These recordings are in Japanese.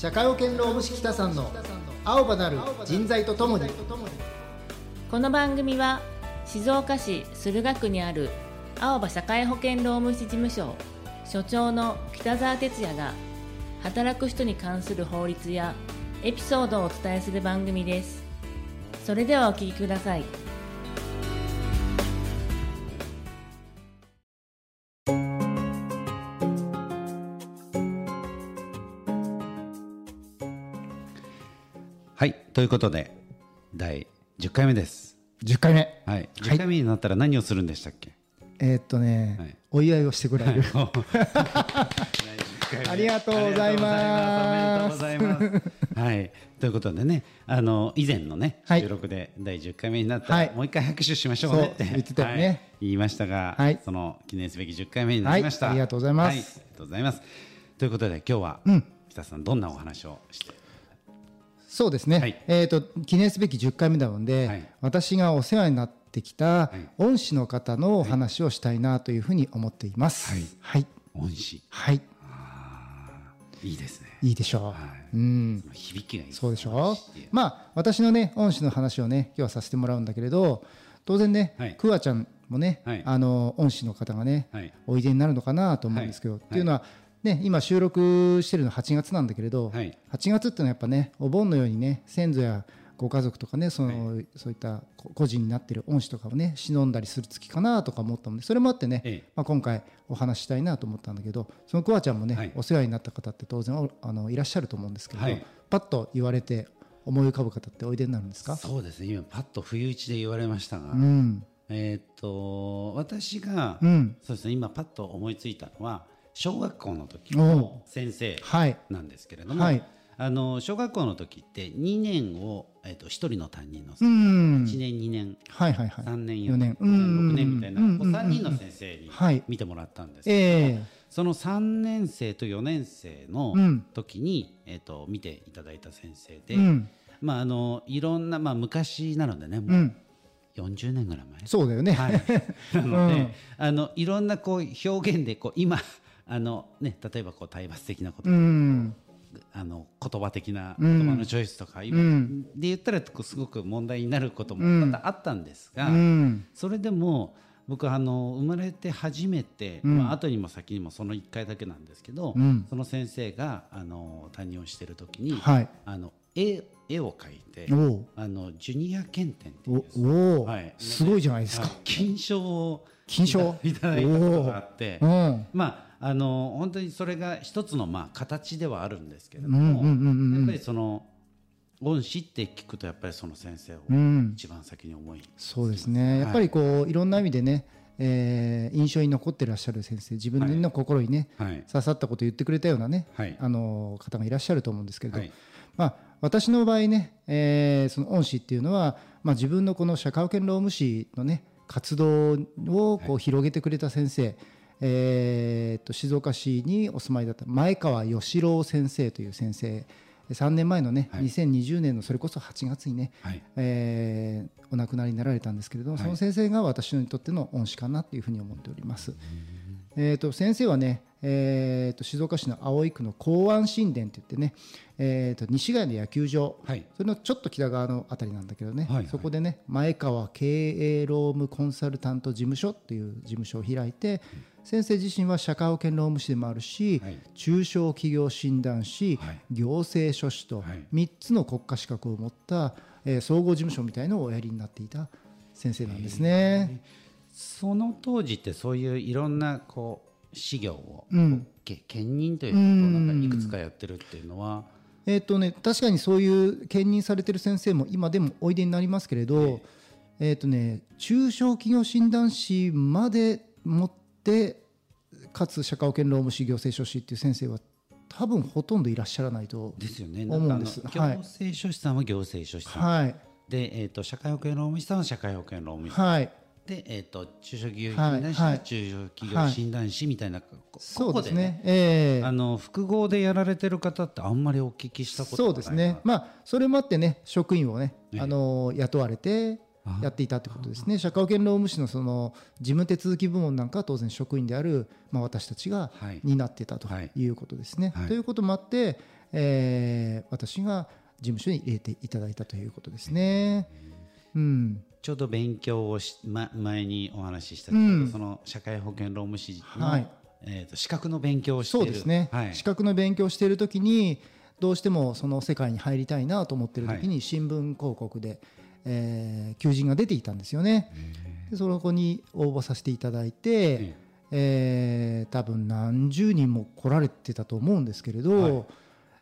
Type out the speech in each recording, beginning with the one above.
社会保険労務士北さんの青葉なる人材とともに。この番組は静岡市駿河区にある青葉社会保険労務士事務所所長の北澤哲也が働く人に関する法律やエピソードをお伝えする番組です。それではお聞きください。ということで第10回目です。10回目。はい。10回目になったら何をするんでしたっけ、えーっとね、はい。お祝いをしてくれる、ありがとうございます。ありがとうございます。はい、ということでね、あの以前のね、はい。収録で第10回目になったら、はい。もう一回拍手しましょうねってそう言ってたよね。はい。言いましたが、はい。その記念すべき10回目になりました。はい。ありがとうございます。はい。ありがとうございます。ということで今日は、うん。北さんどんなお話をして、そうですね、はい。えーっと記念すべき10回目なので、はい。私がお世話になってきたい。恩師の方のお話をしたいなというふうに思っています。はい。はい、恩師、はい、いいですね。いいでしょう、はい。うん。響きがいい。そうでしょう。まあ私のね恩師の話をね今日はさせてもらうんだけれど当然ね、はい。クワちゃんもね、はい。あの恩師の方がね、はい。おいでになるのかなと思うんですけど、はい。っていうのは、ね、今収録してるの8月なんだけれど、はい。8月っていうのはやっぱねお盆のようにね先祖やご家族とかねその、そういったこ個人になってる恩師とかをね忍んだりする月かなとか思ったのでそれもあってね、ええ。まあ、今回お話ししたいなと思ったんだけどそのクワちゃんもね、はい。お世話になった方って当然おあのいらっしゃると思うんですけれど、はい。パッと言われて思い浮かぶ方っておいでになるんですか？そうですね。今パッと不意打ちで言われましたが、うん。えーっと私が、うん。そうですね。今パッと思いついたのは小学校の時おの先生はい。なんですけれども、はい。あの小学校の時って2年を、えー、と1人の担任のう先ん。生、1年2年。はいはいはい。3年4 4年。年うん。6年みたいな、うんこう3人の先生にはい。見てもらったんですけど、えその3年生と4年生のうん。時に、えー、と見ていただいた先生で、まあ、あのいろんな、まあ、昔なのでねうもうん。40年ぐらい前。そうだよね、はい、なので、うん。あのいろんなこう表現でこう今あの、ね、例えばこう体罰的なこと、うん。あの言葉的なうん。言葉のチョイスとか、今。うん。で言ったらすごく問題になることもうん。多々あったんですが、うん。それでも僕あの生まれて初めて、うん。まあ後にも先にもその1回だけなんですけど、うん。その先生があの担任をしてる時に、はい。あの絵絵を描いてあのジュニア検定っていうおお、はい。すごいじゃないですか、はい。金賞を金賞？いただいたことがあってうん。まああの本当にそれが一つのまあ形ではあるんですけれどうんも、うんうんうん。やっぱりその恩師って聞くとやっぱりその先生をうん。一番先に思い、そうですね、やっぱりこういろんな意味でね、えー印象に残ってらっしゃる先生自分の心にね、はい。刺さったことを言ってくれたようなね、はい。あの方がいらっしゃると思うんですけれど、はい。まあ、私の場合ね、えーその恩師っていうのは、まあ、自分のこの社会保険労務士のね活動をこう広げてくれた先生、えーっと静岡市にお住まいだった前川義郎先生という先生。3年前のね、はい。2020年のそれこそ8月にね、はい。えーお亡くなりになられたんですけれども、はい。その先生が私にとっての恩師かなというふうに思っております。えー、と先生はね、えー、と静岡市の葵区の公安神殿って言ってね、えー、と西ヶ谷の野球場、はい。それのちょっと北側のあたりなんだけどね、はい。はいそこでね前川経営労務コンサルタント事務所っていう事務所を開いて、先生自身は社会保険労務士でもあるし、はい。中小企業診断士、はい。行政書士とはい。3つの国家資格を持った、えー総合事務所みたいのをおやりになっていた先生なんですね。その当時ってそういういろんなこう事業を、うん。け兼任ということをなんかいくつかやってるっていうのは、えーとね、確かにそういう兼任されてる先生も今でもおいでになりますけれど、えーとね、中小企業診断士まで持ってかつ社会保険労務士行政書士っていう先生は多分ほとんどいらっしゃらないとですよね。思うんです。行政書士さんは行政書士さん、はい。で、えー、と社会保険労務士さんは社会保険労務士さん、はい。で、えー、と中小企業はい診断士ははい。中小企業診断士みたいな、こそうですここね。ええ。あの複合でやられてる方ってあんまりお聞きしたことそうがないですね、まあ、それもあってね、職員をね、ええ。あの雇われてあやっていたということですね、社会保険労務士のその事務手続き部門なんかは当然職員である、まあ、私たちがはい。担ってたとはい。いうことですね。はい。ということもあって、えー私が事務所に入れていただいたということですね。うん、ちょうど勉強をし、ま、前にお話ししたけど、うん。その社会保険労務士の、はい。えー、と資格の勉強をしている。そうですね、はい、資格の勉強をしている時にどうしてもその世界に入りたいなと思っている時に新聞広告で、えー求人が出ていたんですよね。でその子に応募させていただいて、ええ。ー多分何十人も来られてたと思うんですけれど、はい。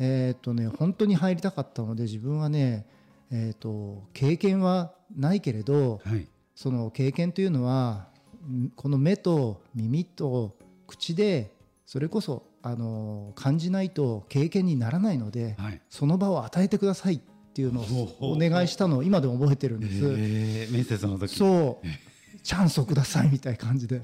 えーっとね本当に入りたかったので自分はね、えーっと経験はないけれどはい。その経験というのはんこの目と耳と口でそれこそあの感じないと経験にならないので、はい。その場を与えてくださいっていうのをお願いしたのを今でも覚えてるんです。えー面接の時。そう。チャンスをくださいみたいな感じで。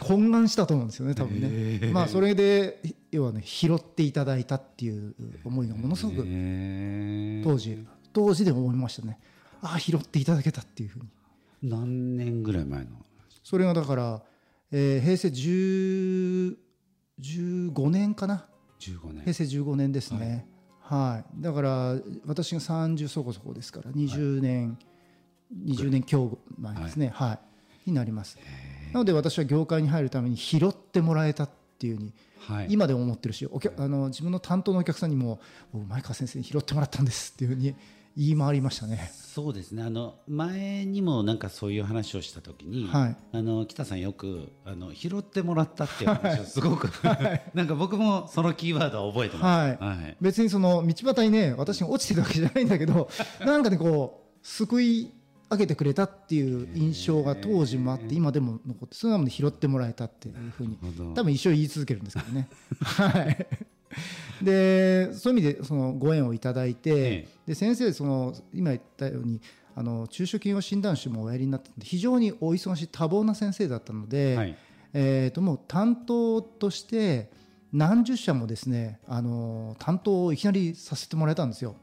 懇願したと思うんですよね多分ね、へー。まあそれで要はね拾っていただいたっていう思いがものすごくえー。当時当時で思いましたね。ああ拾っていただけたっていうふうに。何年ぐらい前の？それがだから、えー平成10 15年かな。15年。平成15年ですね。はい、だから私が30そこそこですから20年、20年強前ですね。はい、になります。なので私は業界に入るために拾ってもらえたっていうふうにはい。今でも思ってるしお客あの自分の担当のお客さんにも僕前川先生に拾ってもらったんですっていうふうに言い回りましたね。そうですね。あの前にもなんかそういう話をした時に、はい。あの北さんよくあの拾ってもらったっていう話をすごく、なんか僕もそのキーワードは覚えてます。はい。はい。別にその道端にね私が落ちてるわけじゃないんだけど なんかねこう救い上げてくれたっていう印象が当時もあって今でも残ってそれなので拾ってもらえたっていうふうに多分一生言い続けるんですけどね。はい でそういう意味でそのご縁をいただいて、ええ。で先生その今言ったようにあの中小企業診断士もおやりになってて非常にお忙しい多忙な先生だったので、はい。えー、ともう担当として何十社もですねあの担当をいきなりさせてもらえたんですよ。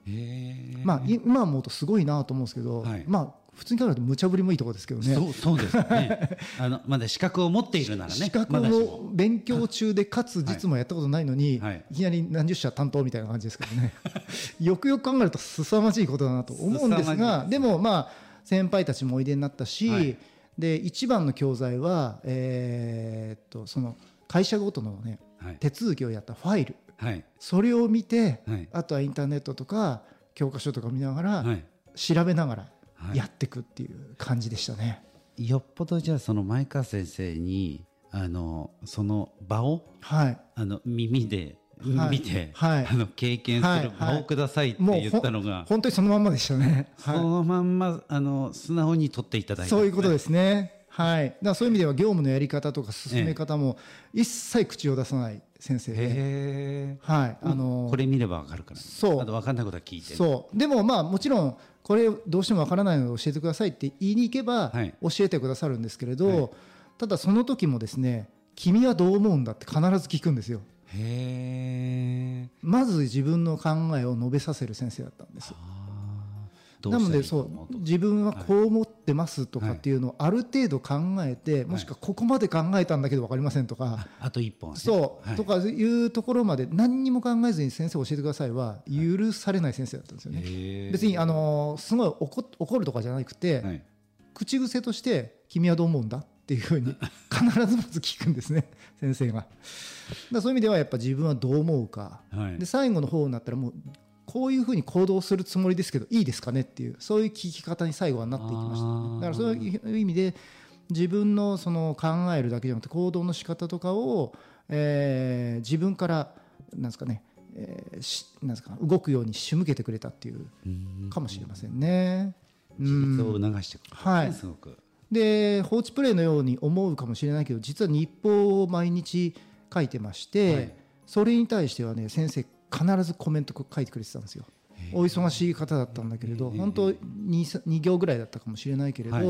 まあ、い今思うとすごいなと思うんですけど、はい。まあ普通に考えると無茶ぶりもいいところですけどね。そうそうですね。あのまだ資格を持っているならね資格を勉強中でかつ実務やったことないのに、はい。い、きなり何十社担当みたいな感じですからね。よくよく考えると凄まじいことだなと思うんですがじい。でもまあ先輩たちもおいでになったし、はい。で一番の教材は、えーっとその会社ごとの、ね、はい。手続きをやったファイル。はい。それを見て、はい。あとはインターネットとか教科書とか見ながら、はい。調べながらはいやっていくっていう感じでしたね。よっぽどじゃあその前川先生にあのその場をはい。あの耳ではい。見て、はい。あの経験する場をくださいって言ったのが、ほ本当にそのまんまでしたね。そはい。のまんまあの素直に取っていただいた。そういうことですね。はい。だからそういう意味では業務のやり方とか進め方も一切口を出さない先生で、はい。あのこれ見ればわかるから、そうあと分かんないことは聞いてそう。でもまあもちろんこれどうしてもわからないので教えてくださいって言いに行けばはい教えてくださるんですけれど、はいただその時もですね、君はどう思うんだって必ず聞くんですよ。へえまず自分の考えを述べさせる先生だったんです。なのでそう自分はこう思ってますとかっていうのをある程度考えて、もしくはここまで考えたんだけど分かりませんとか、あと一本、ね、そう、はい。とかいうところまで何にも考えずに先生教えてくださいは許されない先生だったんですよね。別にあのすごい怒怒るとかじゃなくて、はい。口癖として「君はどう思うんだ?」っていうふうに 必ずまず聞くんですね。先生が。だそういう意味ではやっぱ自分はどう思うか、はい。で最後の方になったらもうこういうふうに行動するつもりですけどいいですかねっていうそういう聞き方に最後はなっていきました、あー。だからそういう意味で自分のその考えるだけじゃなくて行動の仕方とかを、えー自分からなんですかね、えーしなんですか動くように仕向けてくれたっていうかもしれませんね。うん。そう促してくる、はい。すごく。で放置プレイのように思うかもしれないけど実は日報を毎日書いてまして、はい。それに対してはね先生必ずコメント書いてくれてたんですよ。お忙しい方だったんだけれど本当 2, 2行ぐらいだったかもしれないけれど、はい。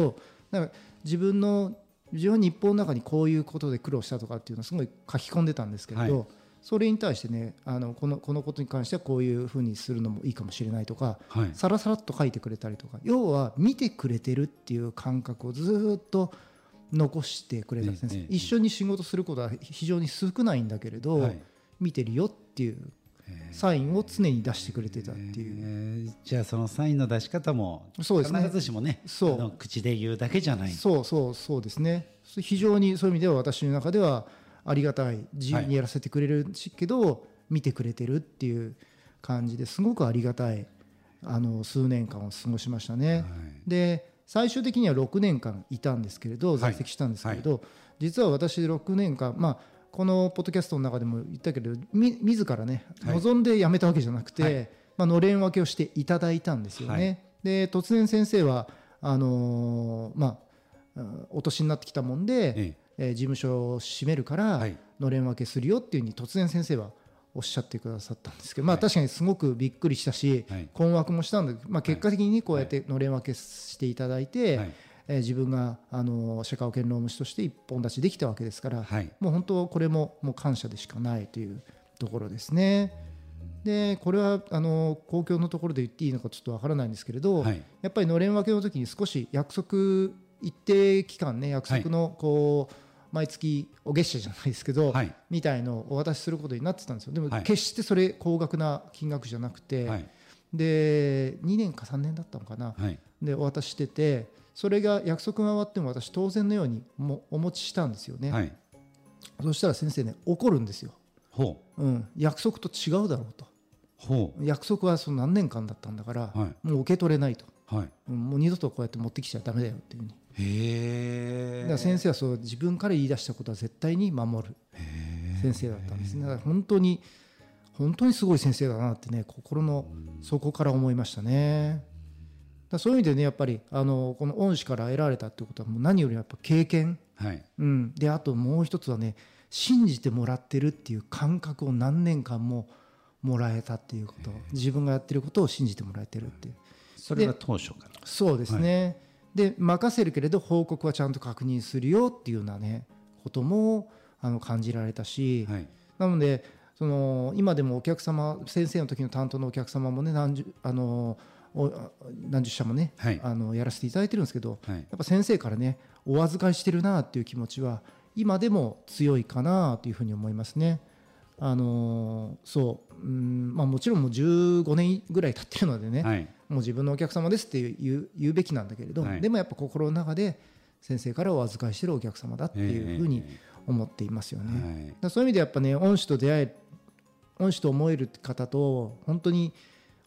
だから自分の自分は日報の中にこういうことで苦労したとかっていうのをすごい書き込んでたんですけれど、はい。それに対してねあのこのこのことに関してはこういうふうにするのもいいかもしれないとか、はい。さらさらっと書いてくれたりとか要は見てくれてるっていう感覚をずーっと残してくれた先生、ええええ一緒に仕事することは非常に少ないんだけれど、はい。見てるよっていうサインを常に出してくれてたっていう。えー。じゃあそのサインの出し方もそうですね。必ずしもねそう。口で言うだけじゃない。そうそうそうですね。非常にそういう意味では私の中ではありがたい。自由にやらせてくれるし、けど見てくれてるっていう感じですごくありがたいあの数年間を過ごしましたね。で最終的には6年間いたんですけれど在籍したんですけれど、実は私6年間まあこのポッドキャストの中でも言ったけれどみ自らねはい。望んで辞めたわけじゃなくて、はい。まあのれん分けをしていただいたんですよね。はい。で突然先生はあのーまあうんお年になってきたもんで、ええ。ー事務所を閉めるからはい。のれん分けするよっていうふうに突然先生はおっしゃってくださったんですけど、まあ、はい確かにすごくびっくりしたし、はい。困惑もしたんだけど、まあ、結果的にこうやってのれん分けしていただいて、はいえー自分があの社会保険労務士として一本立ちできたわけですから、はい。もう本当これももう感謝でしかないというところですね。でこれはあの公共のところで言っていいのかちょっとわからないんですけれど、はい。やっぱりのれん分けの時に少し約束一定期間ね約束のこう、毎月お月謝じゃないですけど、はい。みたいのをお渡しすることになってたんですよ。でもはい。決してそれ高額な金額じゃなくて、はい。で2年か3年だったのかな、はいでお渡ししててそれが約束が終わっても私当然のようにもお持ちしたんですよね、はい。そしたら先生ね怒るんですよ、ほう。ん、約束と違うだろうと。う。ほ約束はその何年間だったんだから、はもう受け取れないと、うはい。うんもう二度とこうやって持ってきちゃダメだよっていうふうに。へえだ先生はそう自分から言い出したことは絶対に守る。先生だったんですね。だから本当に本当にすごい先生だなってね心の底から思いましたねだそういう意味でねやっぱりあのこの恩師から得られたってことはもう何よりもやっぱ経験、はい。うん、であともう一つはね信じてもらってるっていう感覚を何年間ももらえたっていうこと。自分がやってることを信じてもらえてるっていう。それが当初から。そうですね、で任せるけれど報告はちゃんと確認するよっていうようなねこともあの感じられたし、はい。なのでその今でもお客様先生の時の担当のお客様もね何十あのお何十社もね、はい。あのやらせていただいてるんですけど、はい。やっぱ先生からねお預かりしてるなっていう気持ちは今でも強いかなというふうに思いますね。あのそう。うんまあ、もちろんもう15年ぐらい経ってるのでね、はい。もう自分のお客様ですって言う言うべきなんだけれど、はい。でもやっぱ心の中で先生からお預かりしてるお客様だっていうふうに思っていますよね。だかはい。らそういう意味でやっぱね恩師と出会え恩師と思える方と本当に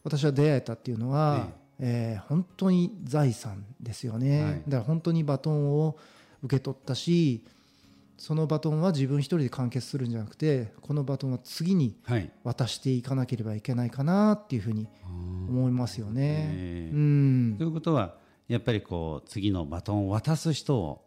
私は出会えたっていうのは、えー本当に財産ですよね、はい。だから本当にバトンを受け取ったしそのバトンは自分一人で完結するんじゃなくてこのバトンは次にはい。渡していかなければいけないかなっていうふうに思いますよね。えうん。ということはやっぱりこう次のバトンを渡す人を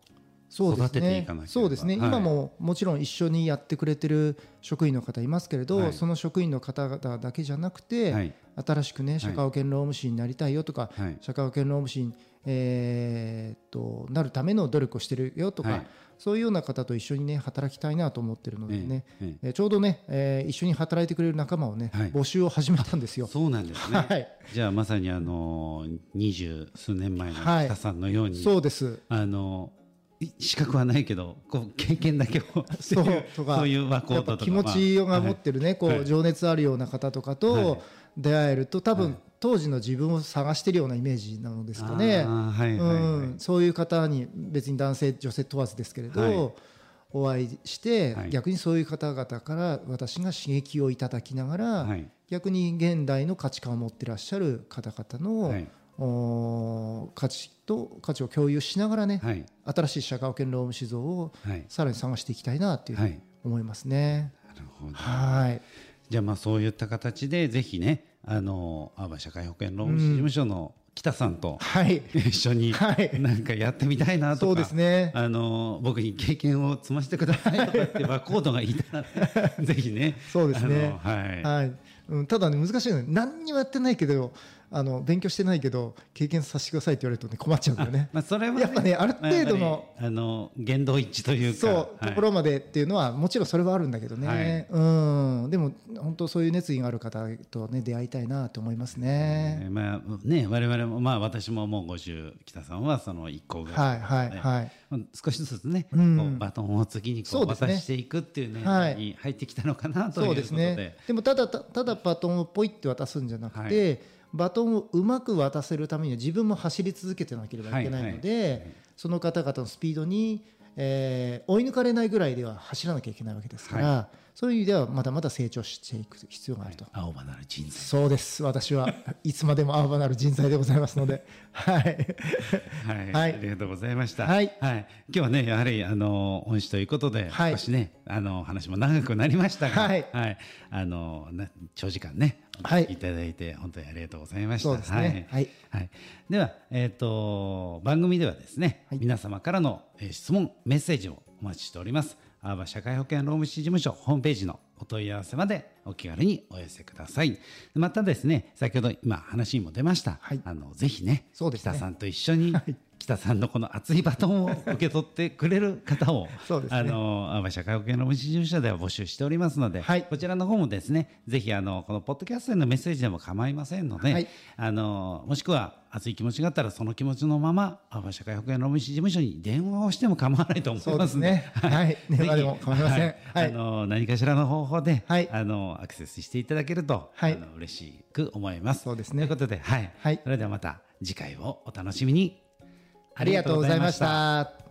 育てていねかなければ。そうですね、はい。今ももちろん一緒にやってくれてる職員の方いますけれど、はい。その職員の方々だけじゃなくて、はい新しくね社会保険労務士になりたいよとか、はい。社会保険労務士に、えーっとなるための努力をしてるよとか、はい。そういうような方と一緒にね働きたいなと思ってるのでね、ええちょうどね、えー一緒に働いてくれる仲間をね、はい。募集を始めたんですよ。そうなんですね、はい。じゃあまさにあの二十数年前のはい。北さんのように、そうです。あのい資格はないけどこう経験だけを。そうとかそういう和コード気持ちが持ってるね、こはい。う情熱あるような方とかはとい出会えると多分、はい。当時の自分を探してるようなイメージなのですかね。はいはいはい。うん、そういう方に別に男性女性問わずですけれど、はい。お会いして、はい。逆にそういう方々から私が刺激をいただきながら、はい。逆に現代の価値観を持ってらっしゃる方々の、価値と価値を共有しながらね、はい。新しい社会保険労務士像をはい。さらに探していきたいなというふうにはい。思いますね。なるほど。はい。じゃあまあそういった形でぜひねあの阿波社会保険労務士事務所の北さんとはい。一緒にはいなんかやってみたいなとか、そうですね。あの僕に経験を積ませてくださいとかってバコードがいたらぜひねそうですねはい、はい。うん、ただね難しいのは何にもやってないけどあの勉強してないけど経験させてくださいって言われるとね困っちゃうんだよね。まあ、それは、やっぱねある程度のあの言動一致というかそう、はい。ところまでっていうのはもちろんそれはあるんだけどね、はい。うん。でも本当そういう熱意がある方とね出会いたいなと思いますね。えーまあね我々もまあ私ももう50北さんはその一行が、はいはい。はい。まあ少しずつね、うん。バトンを次にこそう渡していくっていうね、はい。に入ってきたのかなということでそうですね。で。もただたただだバトンをポイって渡すんじゃなくて、バトンをうまく渡せるためには自分も走り続けてなければいけないので、その方々のスピードに、えー追い抜かれないぐらいでは走らなきゃいけないわけですから、そういう意味ではまだまだ成長していく必要があると。青葉なる人材。そうです。私は いつまでも青葉なる人材でございますので、はい、はい、はい。ありがとうございました。はい。今日はね、やはり、あの、恩師ということで、はい。少しね、あの、話も長くなりましたが、はい。あの、な長時間ね、はい。いただいて、本当にありがとうございました。そうですね。はい。はい。では、えっ、と、番組ではですね、はい。皆様からの、えー質問、メッセージをお待ちしております。アーバ社会保険労務士事務所ホームページのお問い合わせまでお気軽にお寄せください。またですね、先ほど今話にも出ました、はい。あのぜひね、そうですね。北さんと一緒に、北さんのこの熱いバトンを受け取ってくれる方を そうですね。あのアーバ社会保険労務士事務所では募集しておりますので、はい。こちらの方もですねぜひあのこのポッドキャストへのメッセージでも構いませんので、はい。あのもしくは熱い気持ちがあったらその気持ちのままアーバ社会保険労務士事務所に電話をしても構わないと思いそうますすね。はい、電話でも構いません。ははいい、あの何かしらの方法で、はい。あのアクセスしていただけると、はい。あの嬉しく思います。そうですね。ということで、はい、はい。それではまた次回をお楽しみに。ありがとうございました。